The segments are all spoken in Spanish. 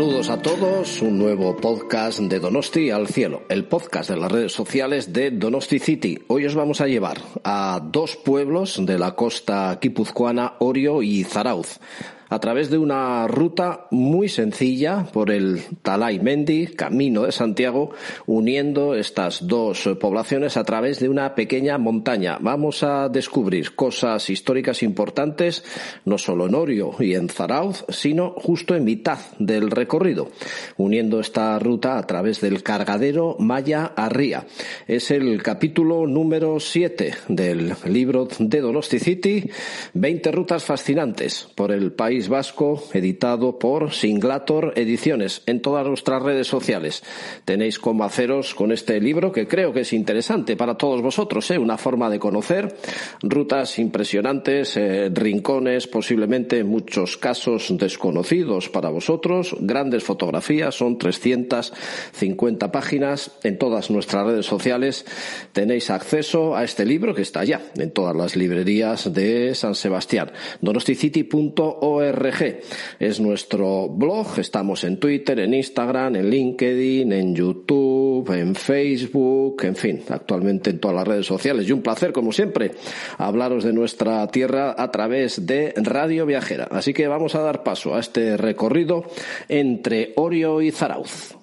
Saludos a todos, un nuevo podcast de Donosti al cielo, el podcast de las redes sociales de Donosti City. Hoy os vamos a llevar a dos pueblos de la costa guipuzcoana, Orio y Zarauz a través de una ruta muy sencilla por el Talay Mendi, camino de Santiago, uniendo estas dos poblaciones a través de una pequeña montaña. Vamos a descubrir cosas históricas importantes, no solo en Orio y en Zarauz, sino justo en mitad del recorrido, uniendo esta ruta a través del cargadero Maya Arría. Es el capítulo número 7 del libro de Donosti City, 20 rutas fascinantes por el país Vasco, editado por Singlator Ediciones. En todas nuestras redes sociales tenéis cómo haceros con este libro que creo que es interesante para todos vosotros, ¿eh? una forma de conocer rutas impresionantes, eh, rincones posiblemente en muchos casos desconocidos para vosotros, grandes fotografías, son 350 páginas. En todas nuestras redes sociales tenéis acceso a este libro que está ya en todas las librerías de San Sebastián. donosticity.org es nuestro blog, estamos en Twitter, en Instagram, en LinkedIn, en YouTube, en Facebook, en fin, actualmente en todas las redes sociales. Y un placer, como siempre, hablaros de nuestra tierra a través de Radio Viajera. Así que vamos a dar paso a este recorrido entre Orio y Zarauz.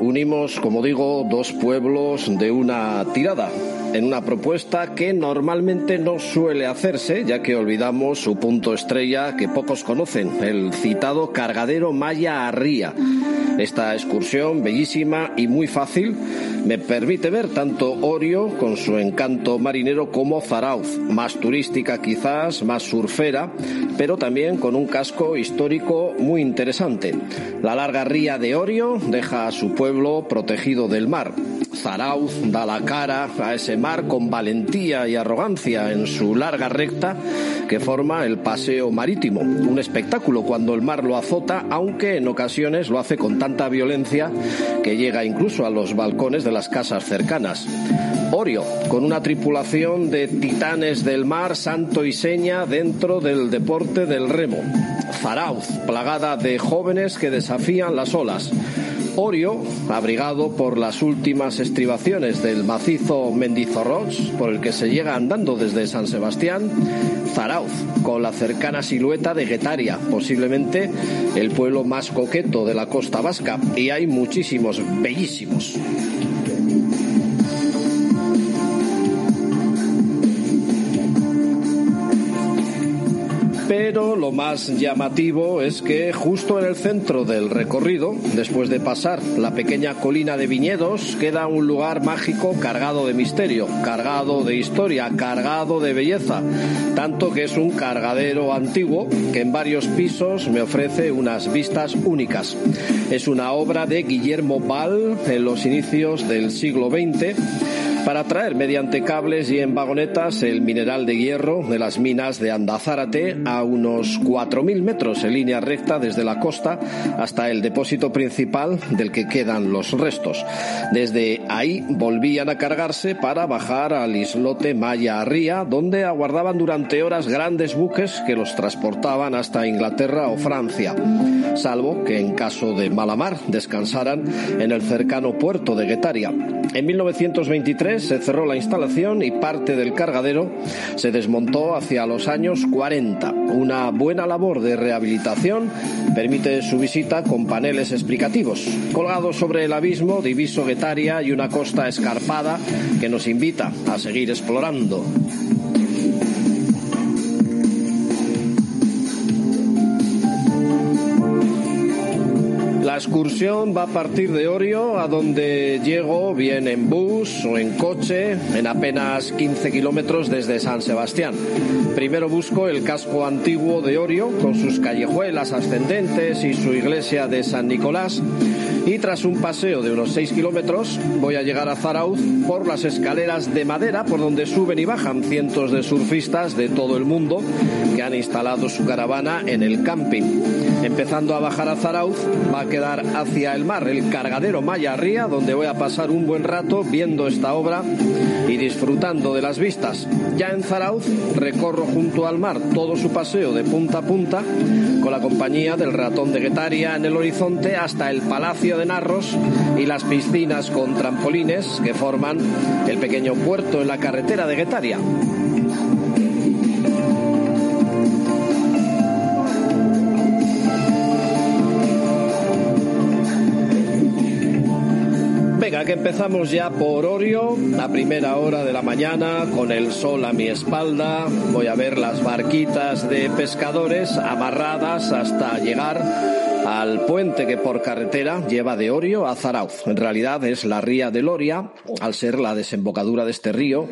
Unimos, como digo, dos pueblos de una tirada, en una propuesta que normalmente no suele hacerse, ya que olvidamos su punto estrella que pocos conocen, el citado cargadero Maya Arría. Esta excursión, bellísima y muy fácil, me permite ver tanto Orio con su encanto marinero como Zarauz, más turística quizás, más surfera, pero también con un casco histórico muy interesante. La larga ría de Orio deja a su pueblo protegido del mar. Zarauz da la cara a ese mar con valentía y arrogancia en su larga recta que forma el paseo marítimo. Un espectáculo cuando el mar lo azota, aunque en ocasiones lo hace con tanta violencia que llega incluso a los balcones de las casas cercanas. Orio, con una tripulación de titanes del mar, santo y seña dentro del deporte del remo. Zarauz, plagada de jóvenes que desafían las olas. Orio, abrigado por las últimas estribaciones del macizo Mendizorroch, por el que se llega andando desde San Sebastián, Zarauz, con la cercana silueta de Guetaria, posiblemente el pueblo más coqueto de la costa vasca, y hay muchísimos bellísimos. Pero lo más llamativo es que justo en el centro del recorrido, después de pasar la pequeña colina de viñedos, queda un lugar mágico cargado de misterio, cargado de historia, cargado de belleza, tanto que es un cargadero antiguo que en varios pisos me ofrece unas vistas únicas. Es una obra de Guillermo Val en los inicios del siglo XX para traer mediante cables y en vagonetas el mineral de hierro de las minas de Andazárate a unos 4.000 metros en línea recta desde la costa hasta el depósito principal del que quedan los restos. Desde ahí volvían a cargarse para bajar al islote Maya Ría, donde aguardaban durante horas grandes buques que los transportaban hasta Inglaterra o Francia, salvo que en caso de mala mar descansaran en el cercano puerto de Guetaria. En 1923 se cerró la instalación y parte del cargadero se desmontó hacia los años 40. Una buena labor de rehabilitación permite su visita con paneles explicativos, colgados sobre el abismo diviso Guetaria y una costa escarpada que nos invita a seguir explorando. Excursión va a partir de Orio, a donde llego bien en bus o en coche, en apenas 15 kilómetros desde San Sebastián. Primero busco el casco antiguo de Orio, con sus callejuelas ascendentes y su iglesia de San Nicolás. Y tras un paseo de unos 6 kilómetros, voy a llegar a Zarauz por las escaleras de madera por donde suben y bajan cientos de surfistas de todo el mundo que han instalado su caravana en el camping. Empezando a bajar a Zarauz, va a quedar hacia el mar el cargadero Maya Ría, donde voy a pasar un buen rato viendo esta obra y disfrutando de las vistas. Ya en Zarauz recorro junto al mar todo su paseo de punta a punta con la compañía del ratón de Guetaria en el horizonte hasta el Palacio de Narros y las piscinas con trampolines que forman el pequeño puerto en la carretera de Guetaria. Venga, que empezamos ya por Orio, a primera hora de la mañana, con el sol a mi espalda. Voy a ver las barquitas de pescadores amarradas hasta llegar al puente que por carretera lleva de Orio a Zarauz. En realidad es la ría de Loria, al ser la desembocadura de este río,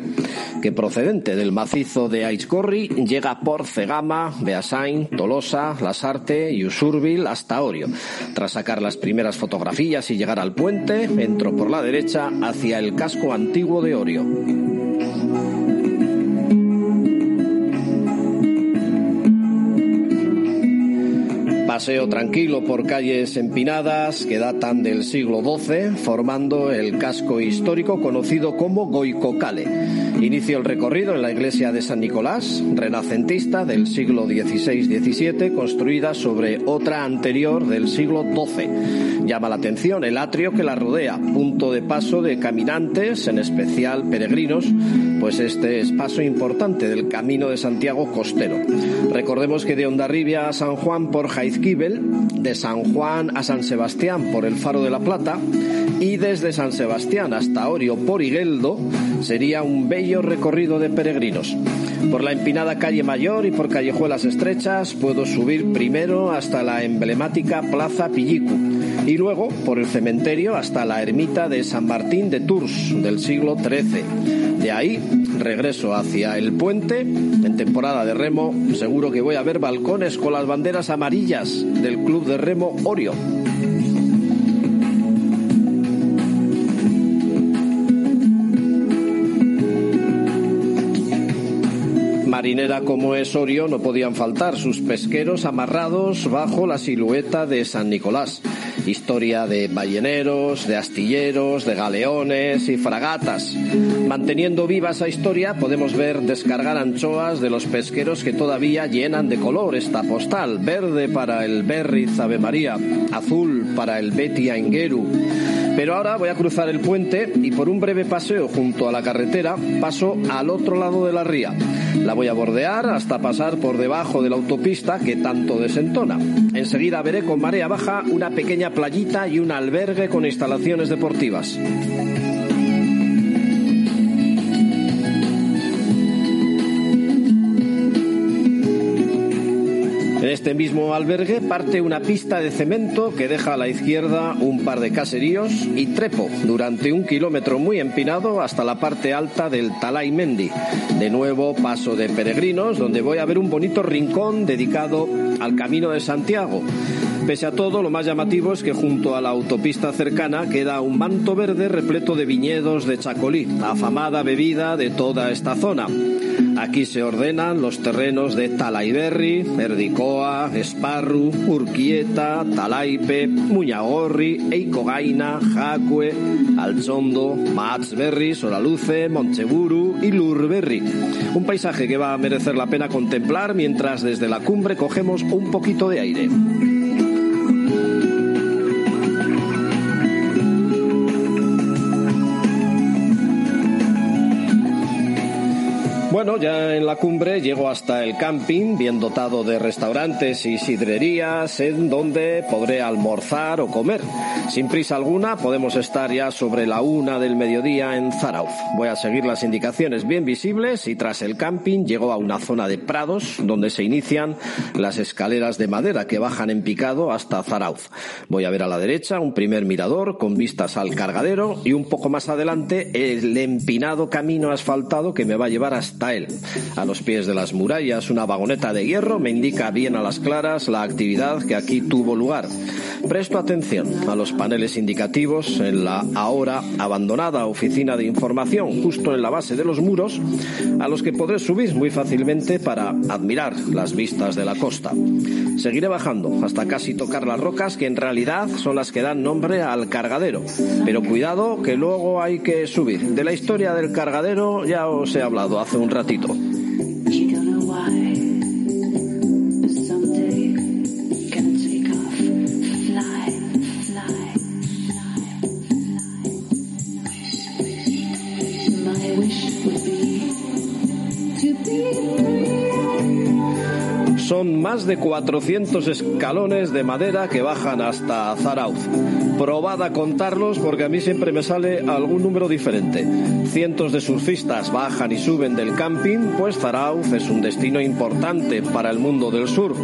que procedente del macizo de Aizcorri llega por Cegama, Beasain, Tolosa, Lasarte y Usurbil hasta Orio. Tras sacar las primeras fotografías y llegar al puente, entro por la derecha hacia el casco antiguo de Orio. Paseo tranquilo por calles empinadas que datan del siglo XII, formando el casco histórico conocido como Goicocale. Inicio el recorrido en la iglesia de San Nicolás, renacentista del siglo XVI-XVII, construida sobre otra anterior del siglo XII. Llama la atención el atrio que la rodea, punto de paso de caminantes, en especial peregrinos, pues este es paso importante del camino de Santiago costero. Recordemos que de Ondarribia a San Juan por Jaizquí de San Juan a San Sebastián por el Faro de la Plata y desde San Sebastián hasta Orio por Higueldo sería un bello recorrido de peregrinos. Por la empinada calle Mayor y por callejuelas estrechas puedo subir primero hasta la emblemática Plaza Pillicu y luego por el cementerio hasta la ermita de San Martín de Tours del siglo XIII. De ahí regreso hacia el puente. En temporada de remo seguro que voy a ver balcones con las banderas amarillas del Club de Remo Orio. Marinera como es Orio no podían faltar sus pesqueros amarrados bajo la silueta de San Nicolás. Historia de balleneros, de astilleros, de galeones y fragatas. Manteniendo viva esa historia podemos ver descargar anchoas de los pesqueros que todavía llenan de color esta postal. Verde para el Berriz Ave María, azul para el Betia Ingeru. Pero ahora voy a cruzar el puente y por un breve paseo junto a la carretera paso al otro lado de la ría. La voy a bordear hasta pasar por debajo de la autopista que tanto desentona. Enseguida veré con marea baja una pequeña playita y un albergue con instalaciones deportivas. Este mismo albergue parte una pista de cemento que deja a la izquierda un par de caseríos y trepo durante un kilómetro muy empinado hasta la parte alta del Talay Mendi. De nuevo paso de peregrinos donde voy a ver un bonito rincón dedicado al Camino de Santiago. Pese a todo, lo más llamativo es que junto a la autopista cercana queda un manto verde repleto de viñedos de Chacolí, afamada bebida de toda esta zona. Aquí se ordenan los terrenos de Talaiberri, Erdicoa, Esparru, Urquieta, Talaipe, Muñagorri, Eikogaina, Jacue, Alchondo, Matsberri, Soraluce, Moncheburu y Lurberri. Un paisaje que va a merecer la pena contemplar mientras desde la cumbre cogemos un poquito de aire. Bueno, ya en la cumbre llego hasta el camping, bien dotado de restaurantes y sidrerías, en donde podré almorzar o comer. Sin prisa alguna, podemos estar ya sobre la una del mediodía en Zarauz. Voy a seguir las indicaciones bien visibles y tras el camping llego a una zona de prados donde se inician las escaleras de madera que bajan en picado hasta Zarauz. Voy a ver a la derecha un primer mirador con vistas al cargadero y un poco más adelante el empinado camino asfaltado que me va a llevar hasta a los pies de las murallas, una vagoneta de hierro me indica bien a las claras la actividad que aquí tuvo lugar. Presto atención a los paneles indicativos en la ahora abandonada oficina de información justo en la base de los muros, a los que podré subir muy fácilmente para admirar las vistas de la costa. Seguiré bajando hasta casi tocar las rocas que en realidad son las que dan nombre al cargadero. Pero cuidado que luego hay que subir. De la historia del cargadero ya os he hablado hace un rato Son más de 400 escalones de madera que bajan hasta Zarauz. Probad a contarlos porque a mí siempre me sale algún número diferente. Cientos de surfistas bajan y suben del camping, pues Zarauz es un destino importante para el mundo del surf.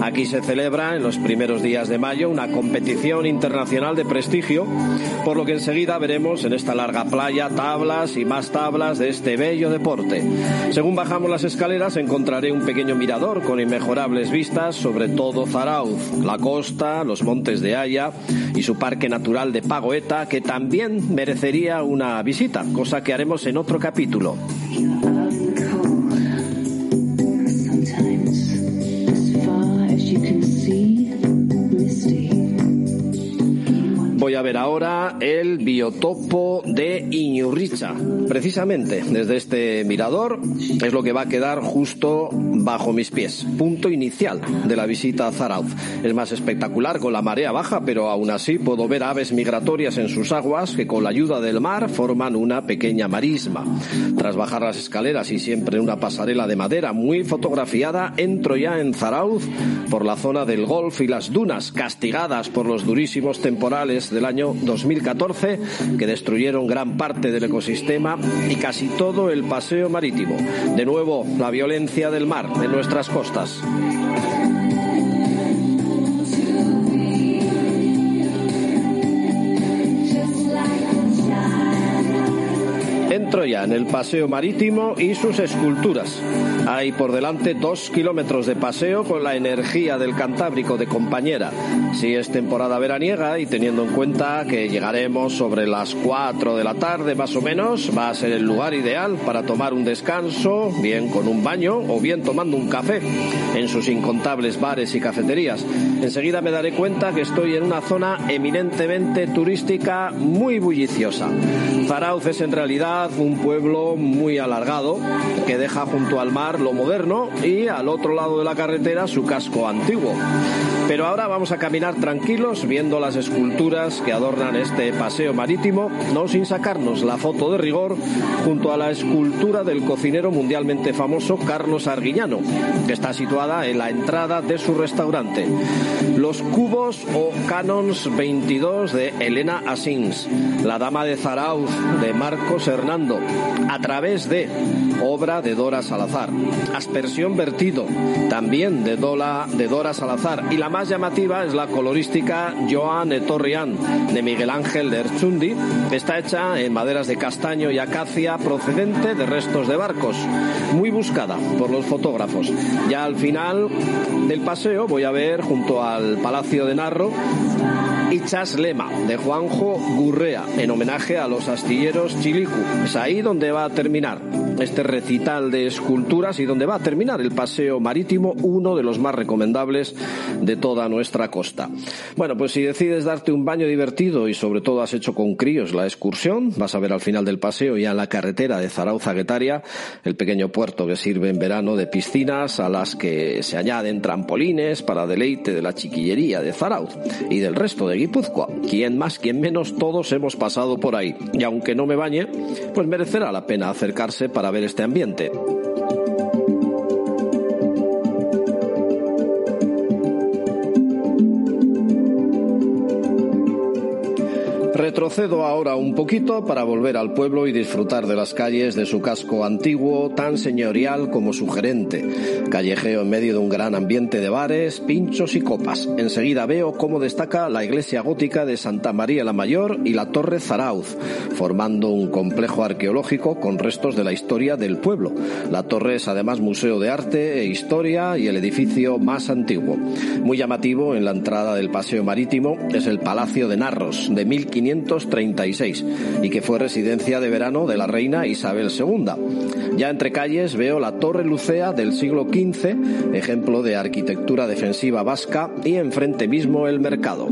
Aquí se celebra en los primeros días de mayo una competición internacional de prestigio, por lo que enseguida veremos en esta larga playa tablas y más tablas de este bello deporte. Según bajamos las escaleras encontraré un pequeño mirador con inmejorables vistas sobre todo Zarauz, la costa, los montes de Haya y su parque natural de Pagoeta que también merecería una visita, cosa que haremos en otro capítulo. Voy a ver ahora el biotopo de Iñurricha. Precisamente desde este mirador es lo que va a quedar justo bajo mis pies. Punto inicial de la visita a Zarauz. Es más espectacular con la marea baja, pero aún así puedo ver aves migratorias en sus aguas que con la ayuda del mar forman una pequeña marisma. Tras bajar las escaleras y siempre una pasarela de madera muy fotografiada, entro ya en Zarauz por la zona del golf y las dunas, castigadas por los durísimos temporales del año 2014 que destruyeron gran parte del ecosistema y casi todo el paseo marítimo. De nuevo, la violencia del mar en nuestras costas. Entro ya en el paseo marítimo y sus esculturas. Hay por delante dos kilómetros de paseo con la energía del Cantábrico de compañera. Si es temporada veraniega y teniendo en cuenta que llegaremos sobre las 4 de la tarde más o menos, va a ser el lugar ideal para tomar un descanso, bien con un baño o bien tomando un café en sus incontables bares y cafeterías. Enseguida me daré cuenta que estoy en una zona eminentemente turística muy bulliciosa. Zarauz es en realidad un pueblo muy alargado que deja junto al mar lo moderno y al otro lado de la carretera su casco antiguo. Pero ahora vamos a caminar tranquilos viendo las esculturas que adornan este paseo marítimo, no sin sacarnos la foto de rigor junto a la escultura del cocinero mundialmente famoso Carlos Arguiñano, que está situada en la entrada de su restaurante. Los cubos o canons 22 de Elena Asins, la dama de Zarauz de Marcos evolucionando a través de obra de Dora Salazar, aspersión vertido, también de, de Dora Salazar, y la más llamativa es la colorística Joan Etorrián de Miguel Ángel de Erchundi, está hecha en maderas de castaño y acacia procedente de restos de barcos, muy buscada por los fotógrafos. Ya al final del paseo voy a ver junto al Palacio de Narro Ichas Lema de Juanjo Gurrea en homenaje a los astilleros Chilicu. Es ahí donde va a terminar este recital de esculturas y donde va a terminar el paseo marítimo, uno de los más recomendables de toda nuestra costa. Bueno, pues si decides darte un baño divertido y sobre todo has hecho con críos la excursión, vas a ver al final del paseo ya en la carretera de Zarauza Guetaria, el pequeño puerto que sirve en verano de piscinas a las que se añaden trampolines para deleite de la chiquillería de Zarauz y del resto de Guipúzcoa. Quien más, quien menos, todos hemos pasado por ahí. Y aunque no me bañe, pues merecerá la pena acercarse para ver este ambiente. Retrocedo ahora un poquito para volver al pueblo y disfrutar de las calles de su casco antiguo, tan señorial como sugerente. Callejeo en medio de un gran ambiente de bares, pinchos y copas. Enseguida veo cómo destaca la iglesia gótica de Santa María la Mayor y la Torre Zarauz, formando un complejo arqueológico con restos de la historia del pueblo. La torre es además museo de arte e historia y el edificio más antiguo. Muy llamativo en la entrada del paseo marítimo es el Palacio de Narros, de 1500 1536 y que fue residencia de verano de la reina Isabel II. Ya entre calles veo la Torre Lucea del siglo XV, ejemplo de arquitectura defensiva vasca, y enfrente mismo el mercado.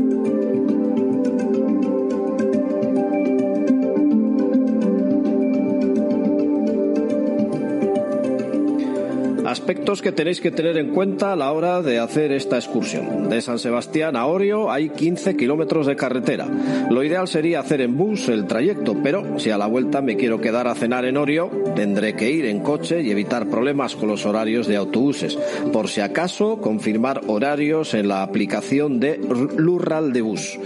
Aspectos que tenéis que tener en cuenta a la hora de hacer esta excursión. De San Sebastián a Orio hay 15 kilómetros de carretera. Lo ideal sería hacer en bus el trayecto, pero si a la vuelta me quiero quedar a cenar en Orio, tendré que ir en coche y evitar problemas con los horarios de autobuses. Por si acaso, confirmar horarios en la aplicación de Lural de Bus.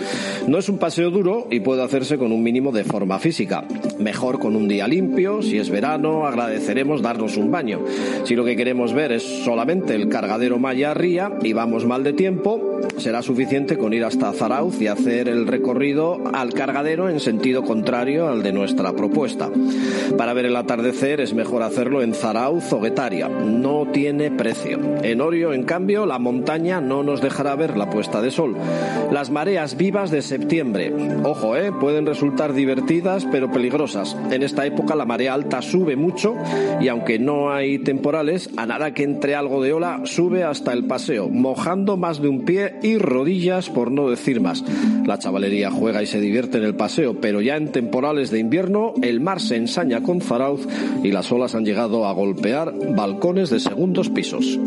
No es un paseo duro y puede hacerse con un mínimo de forma física. Mejor con un día limpio, si es verano, agradeceremos darnos un baño. Si lo que queremos ver es solamente el cargadero Maya Ría y vamos mal de tiempo, será suficiente con ir hasta Zarauz y hacer el recorrido al cargadero en sentido contrario al de nuestra propuesta. Para ver el atardecer es mejor hacerlo en Zarauz o Guetaria, no tiene precio. En Orio, en cambio, la montaña no nos dejará ver la puesta de sol. Las mareas vivas de septiembre, ojo, eh, pueden resultar divertidas pero peligrosas. En esta época la marea alta sube mucho y aunque no hay temporales, a nada que entre algo de ola sube hasta el paseo, mojando más de un y rodillas por no decir más. La chavalería juega y se divierte en el paseo, pero ya en temporales de invierno el mar se ensaña con Zarauz y las olas han llegado a golpear balcones de segundos pisos.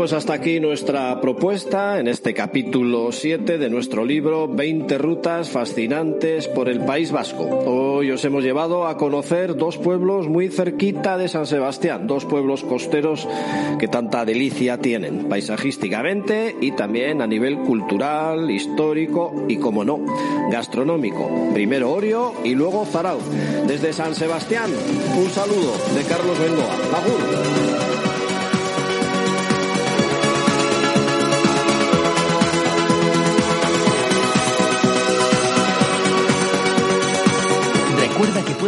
Pues hasta aquí nuestra propuesta en este capítulo 7 de nuestro libro 20 rutas fascinantes por el País Vasco. Hoy os hemos llevado a conocer dos pueblos muy cerquita de San Sebastián, dos pueblos costeros que tanta delicia tienen, paisajísticamente y también a nivel cultural, histórico y, como no, gastronómico. Primero Orio y luego Zarauz. Desde San Sebastián, un saludo de Carlos Bengoa. Agur.